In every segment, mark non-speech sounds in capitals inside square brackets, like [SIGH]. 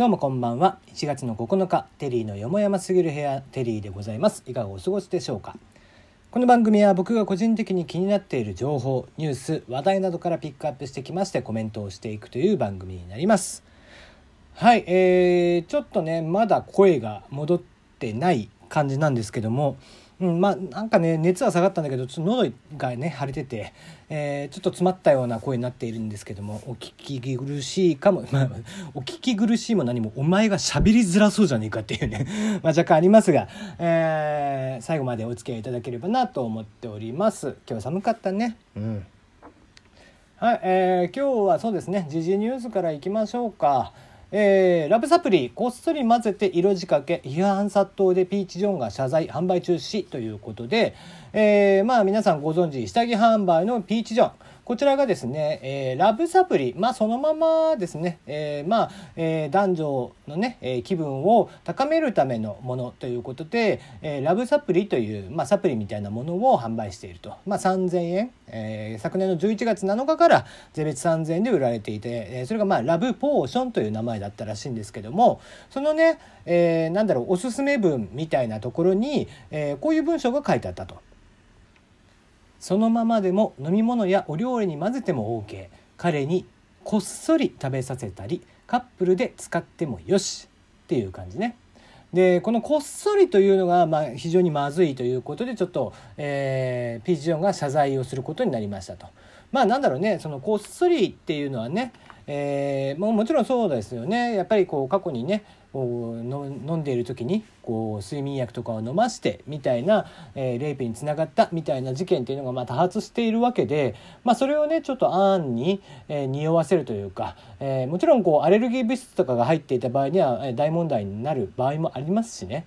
どうもこんばんは。1月の9日テリーのよもやますぎる部屋テリーでございます。いかがお過ごしでしょうか。この番組は僕が個人的に気になっている情報ニュース話題などからピックアップしてきましてコメントをしていくという番組になります。はいえー、ちょっとねまだ声が戻ってない感じなんですけどもうん、まあなんかね熱は下がったんだけどちょっと喉がね腫れてて、えー、ちょっと詰まったような声になっているんですけどもお聞き苦しいかも、[LAUGHS] まあ、お聞き苦しいも何もお前が喋りづらそうじゃねえかっていうね [LAUGHS] まあ若干ありますが、えー、最後までお付き合いいただければなと思っております。今日寒かったね。うん。はい、えー、今日はそうですね時事ニュースからいきましょうか。えー、ラブサプリこっそり混ぜて色仕掛け批判殺到でピーチ・ジョンが謝罪販売中止ということで、えー、まあ皆さんご存知下着販売のピーチ・ジョン。こちらがですね、えー、ラブサプリ、まあ、そのままですね、えー、まあ、えー、男女のね、え、気分を高めるためのものということで、え、ラブサプリという、まあ、サプリみたいなものを販売していると、まあ、3000円、え、昨年の11月7日から税別3000円で売られていて、え、それがまあラブポーションという名前だったらしいんですけどもそのね、え、なんだろうおすすめ文みたいなところに、え、こういう文章が書いてあったと。そのままでも飲み物やお料理に混ぜても OK 彼にこっそり食べさせたりカップルで使ってもよしっていう感じね。でこのこっそりというのがまあ非常にまずいということでちょっと、えー、ピーチ・ジョンが謝罪をすることになりましたと。まあなんだろうねそのこっそりっていうのはね、えー、ももちろんそうですよねやっぱりこう過去にねこう飲んでいる時にこう睡眠薬とかを飲ましてみたいな、えー、レイプにつながったみたいな事件っていうのがま多発しているわけで、まあ、それをねちょっと暗に、えー、匂わせるというか、えー、もちろんこうアレルギー物質とかが入っていた場合には大問題になる場合もありますしね。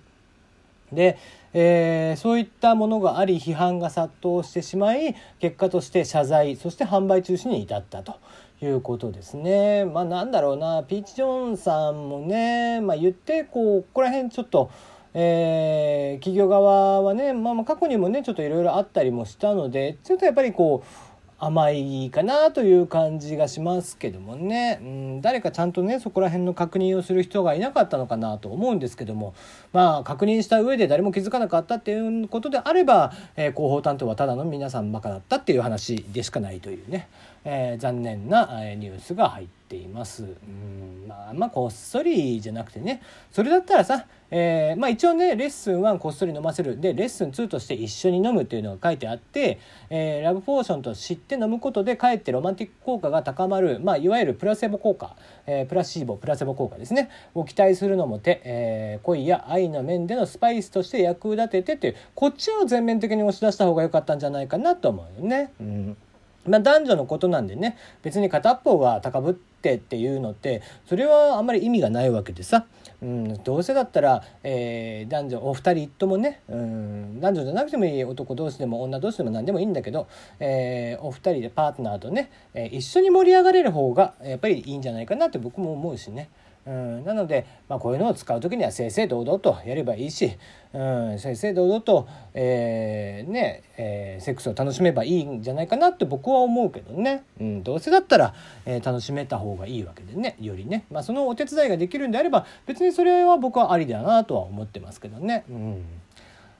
で、えー、そういったものがあり批判が殺到してしまい結果として謝罪そして販売中止に至ったということですね。まあなんだろうなピーチ・ジョンさんもね、まあ、言ってこうここら辺ちょっと。えー、企業側はね、まあ、過去にもねちょっといろいろあったりもしたのでちょっとやっぱりこう甘いかなという感じがしますけどもね、うん、誰かちゃんとねそこら辺の確認をする人がいなかったのかなと思うんですけども。まあ確認した上で誰も気づかなかったっていうことであれば、えー、広報担当はただの皆さんバカだったっていう話でしかないというね、えー、残念なニュースが入っています。うん。まあ、まあこっそりじゃなくてね。それだったらさえー、まあ、一応ねレッスン1こっそり飲ませる。でレッスン2として一緒に飲むっていうのが書いてあって、えー、ラブポーションと知って飲むことでかえってロマンティック効果が高まる、まあ、いわゆるプラセボ効果、えー、プラシーボプラセボ効果ですね。を期待するのも手、え恋や愛の面でのスパイスとして役立ててっていう。こっちを全面的に押し出した方が良かったんじゃないかなと思うよね。うん。まあ、男女のことなんでね別に片っぽが高ぶってっていうのってそれはあんまり意味がないわけでさ、うん、どうせだったら、えー、男女お二人ともね、うん、男女じゃなくてもいい男同士でも女同士でも何でもいいんだけど、えー、お二人でパートナーとね、えー、一緒に盛り上がれる方がやっぱりいいんじゃないかなって僕も思うしね。うん、なので、まあ、こういうのを使う時には正々堂々とやればいいし、うん、正々堂々と、えー、ねえー、セックスを楽しめばいいんじゃないかなって僕は思うけどね、うん、どうせだったら、えー、楽しめた方がいいわけでね。よりね、まあ、そのお手伝いができるんであれば別にそれは僕はありだなとは思ってますけどね。うん。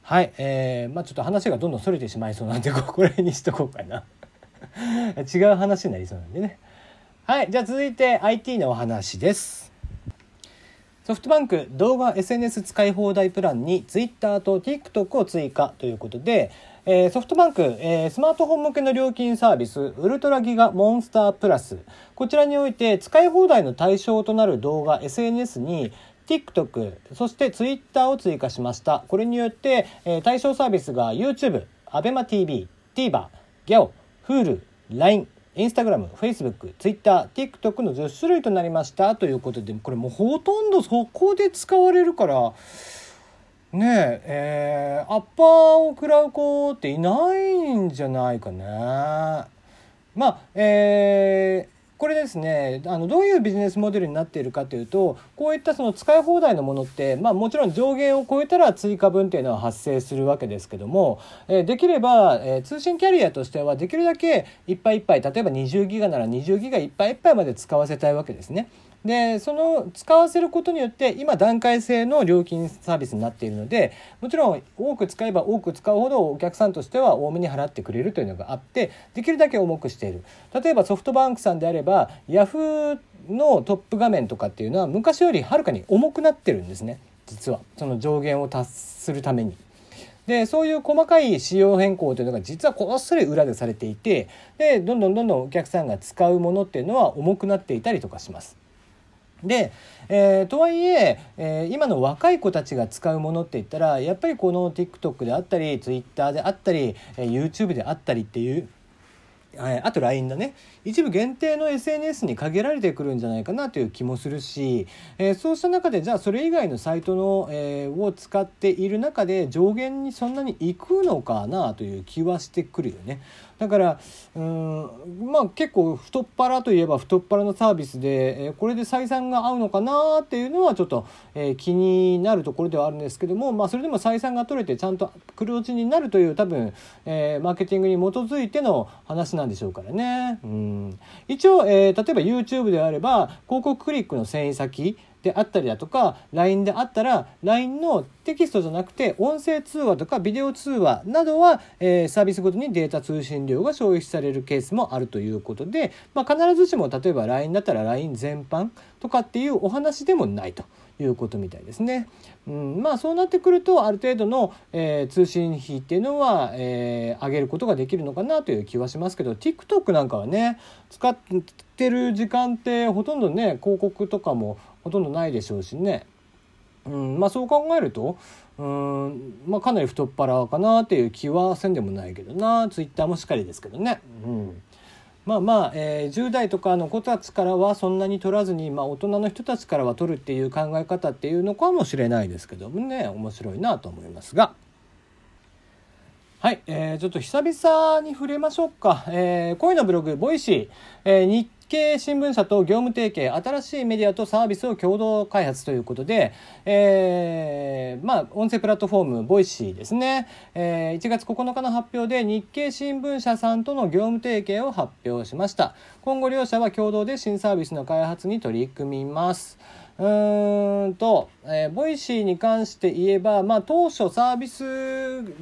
はい、えー、まあちょっと話がどんどんそれてしまいそうなんでここら辺にしとこうかな。[LAUGHS] 違う話になりそうなんでね。はい。じゃあ続いて IT のお話です。ソフトバンク動画 SNS 使い放題プランに Twitter と TikTok を追加ということで、えー、ソフトバンク、えー、スマートフォン向けの料金サービスウルトラギガモンスタープラス。こちらにおいて使い放題の対象となる動画 SNS に TikTok そして Twitter を追加しました。これによって、えー、対象サービスが YouTube、ABEMATV、TVer、GAO、Hulu、LINE インスタグラム、フェイスブック、ツイッター、TikTok の10種類となりましたということで、これもうほとんどそこで使われるから、ねえ、えー、アッパーを食らう子っていないんじゃないかね。まあ、えー、これですねあのどういうビジネスモデルになっているかというとこういったその使い放題のものって、まあ、もちろん上限を超えたら追加分っていうのは発生するわけですけども、えー、できれば、えー、通信キャリアとしてはできるだけいっぱいいっぱい例えば20ギガなら20ギガいっぱいいっぱいまで使わせたいわけですね。でその使わせることによって今段階制の料金サービスになっているのでもちろん多く使えば多く使うほどお客さんとしては多めに払ってくれるというのがあってできるだけ重くしている例えばソフトバンクさんであればヤフーのトップ画面とかっていうのは昔よりはるかに重くなってるんですね実はその上限を達するために。でそういう細かい仕様変更というのが実はこっそり裏でされていてでどんどんどんどんお客さんが使うものっていうのは重くなっていたりとかします。で、えー、とはいええー、今の若い子たちが使うものって言ったらやっぱりこの TikTok であったり Twitter であったり、えー、YouTube であったりっていうあと LINE だね一部限定の SNS に限られてくるんじゃないかなという気もするし、えー、そうした中でじゃあそれ以外のサイトの、えー、を使っている中で上限にそんなにいくのかなという気はしてくるよね。だからうんまあ結構太っ腹といえば太っ腹のサービスで、えー、これで採算が合うのかなっていうのはちょっと、えー、気になるところではあるんですけども、まあ、それでも採算が取れてちゃんと黒字になるという多分、えー、マーケティングに基づいての話なんでしょうからね。うん一応、えー、例えば YouTube であれば広告クリックの遷移先であったりだとか LINE であったら LINE のテキストじゃなくて音声通話とかビデオ通話などは、えー、サービスごとにデータ通信量が消費されるケースもあるということで、まあ、必ずしも例えば LINE だったら LINE 全般とかっていうお話でもないと。いうことみたいですね。うん、まあそうなってくるとある程度の、えー、通信費っていうのは、えー、上げることができるのかなという気はしますけど TikTok なんかはね使ってる時間ってほとんどね広告とかもほとんどないでしょうしね。うんまあ、そう考えるとうん、まあ、かなり太っ腹かなっていう気はせんでもないけどなツイッターもしっかりですけどね。うんまあまあ、えー、10代とかの子たちからはそんなに取らずに、まあ、大人の人たちからは取るっていう考え方っていうのかもしれないですけどもね面白いなと思いますが。はい、えー、ちょっと久々に触れましょうか。えー、声のブログ、 Voicy、えー、日経新聞社と業務提携、新しいメディアとサービスを共同開発ということで、えー、まあ、音声プラットフォーム、 Voicy ですね。えー、1月9日の発表で日経新聞社さんとの業務提携を発表しました。今後両社は共同で新サービスの開発に取り組みます。うーんと、えー、 Voicy に関して言えば、まあ、当初サービス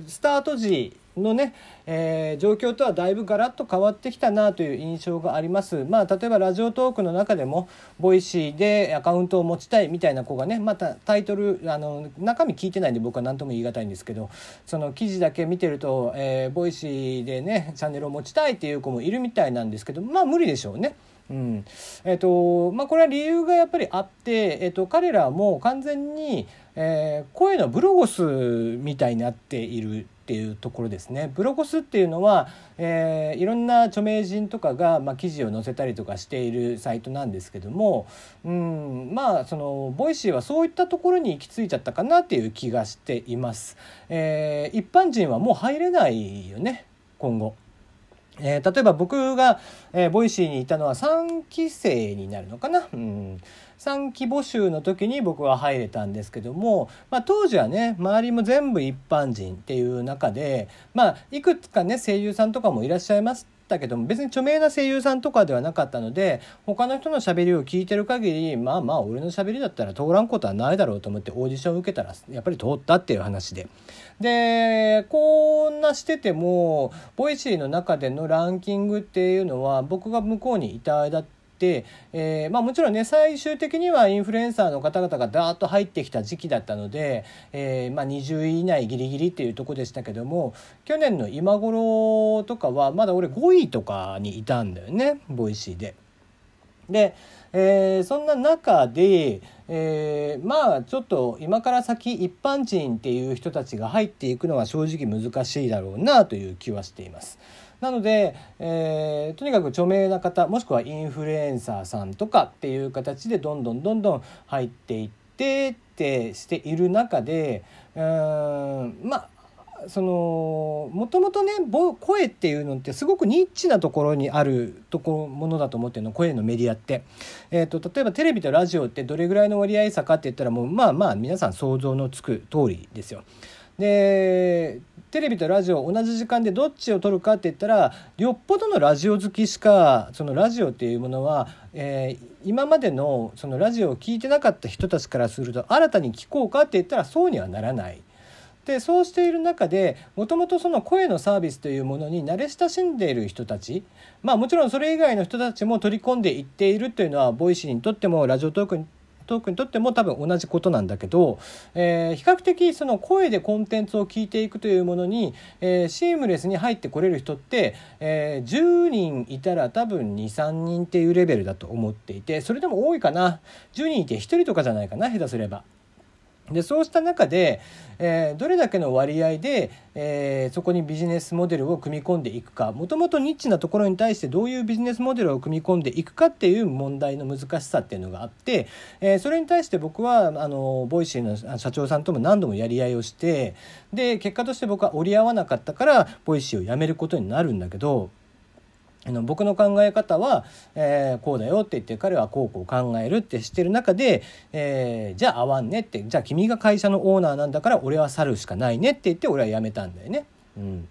スタート時のね、えー、状況とはだいぶガラッと変わってきたなという印象があります。まあ、例えば Radiotalk の中でも、 Voicy でアカウントを持ちたいみたいな子がね、またタイトル、あの、中身聞いてないんで僕は何とも言い難いんですけど、その記事だけ見てると、えー、 Voicy でね、チャンネルを持ちたいっていう子もいるみたいなんですけど、まあ無理でしょうね。うんえーとまあ、これは理由がやっぱりあって、えーと、彼らも完全に、えー、声の BLOGOS みたいになっているっていうところですね。 BLOGOS っていうのは、えー、いろんな著名人とかが、まあ、記事を載せたりとかしているサイトなんですけども、うん、まあその Voicy はそういったところに行き着いちゃったかなっていう気がしています。えー、一般人はもう入れないよね今後。えー、例えば僕が、えー、 Voicy にいたのは3期生になるのかな、うん、3期募集の時に僕は入れたんですけども、まあ、当時はね周りも全部一般人っていう中で、まあ、いくつかね声優さんとかもいらっしゃいますったけども別に著名な声優さんとかではなかったので他の人のしゃべりを聞いてる限りまあまあ俺のしゃべりだったら通らんことはないだろうと思ってオーディション受けたらやっぱり通ったっていう話で。でこんなしてても Voicy の中でのランキングっていうのは僕が向こうにいた間って、えー、まあ、もちろんね最終的にはインフルエンサーの方々がダーッと入ってきた時期だったので、えー、まあ、20位以内ギリギリっていうとこでしたけども去年の今頃とかはまだ俺5位とかにいたんだよね Voicy で。で、えー、そんな中で、えー、まあちょっと今から先一般人っていう人たちが入っていくのは正直難しいだろうなという気はしています。なので、えー、とにかく著名な方もしくはインフルエンサーさんとかっていう形でどんどんどんどん入っていってってしている中でうんまあそのもともとね声っていうのってすごくニッチなところにあるとこものだと思ってるの声のメディアって、えーと、例えばテレビとラジオってどれぐらいの割合差かって言ったらもうまあまあ皆さん想像のつく通りですよ。でテレビとラジオ同じ時間でどっちを撮るかって言ったらよっぽどのラジオ好きしかそのラジオっていうものは、えー、今までのそのラジオを聴いてなかった人たちからすると新たに聞こうかって言ったらそうにはならない。でそうしている中でもともとその声のサービスというものに慣れ親しんでいる人たちまあもちろんそれ以外の人たちも取り込んでいっているというのは Voicy にとっても Radiotalk にトークにとっても多分同じことなんだけど、えー、比較的その声でコンテンツを聞いていくというものに、えー、シームレスに入ってこれる人って、えー、10人いたら多分23人っていうレベルだと思っていてそれでも多いかな10人いて1人とかじゃないかな下手すれば。でそうした中で、えー、どれだけの割合で、えー、そこにビジネスモデルを組み込んでいくかもともとニッチなところに対してどういうビジネスモデルを組み込んでいくかっていう問題の難しさっていうのがあって、えー、それに対して僕はあの Voicy の社長さんとも何度もやり合いをしてで結果として僕は折り合わなかったから Voicy を辞めることになるんだけど。あの僕の考え方は、えー、こうだよって言って彼はこうこう考えるってしてる中で、えー、じゃあ合わんねってじゃあ君が会社のオーナーなんだから俺は去るしかないねって言って俺は辞めたんだよね。うん、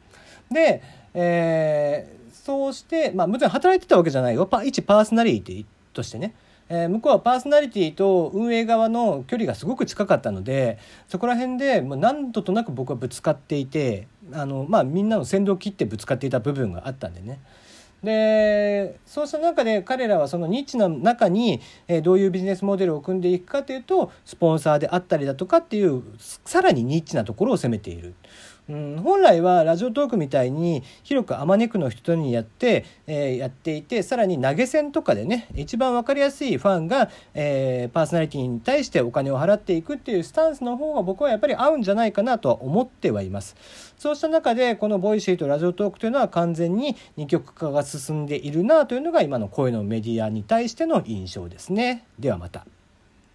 で、えー、そうしてまあもちろん働いてたわけじゃないよ一パーソナリティとしてね。えー、向こうはパーソナリティと運営側の距離がすごく近かったのでそこら辺でもう何度となく僕はぶつかっていてあの、まあ、みんなの先導を切ってぶつかっていた部分があったんでね。でそうした中で彼らはそのニッチの中に、え、どういうビジネスモデルを組んでいくかというとスポンサーであったりだとかっていうさらにニッチなところを攻めている。うん、本来はラジオトークみたいに広くあまねくの人にやって、えー、やっていてさらに投げ銭とかでね一番分かりやすいファンが、えー、パーソナリティに対してお金を払っていくっていうスタンスの方が僕はやっぱり合うんじゃないかなとは思ってはいます。そうした中でこの Voicy と Radiotalk というのは完全に二極化が進んでいるなというのが今の声のメディアに対しての印象ですね。ではまた。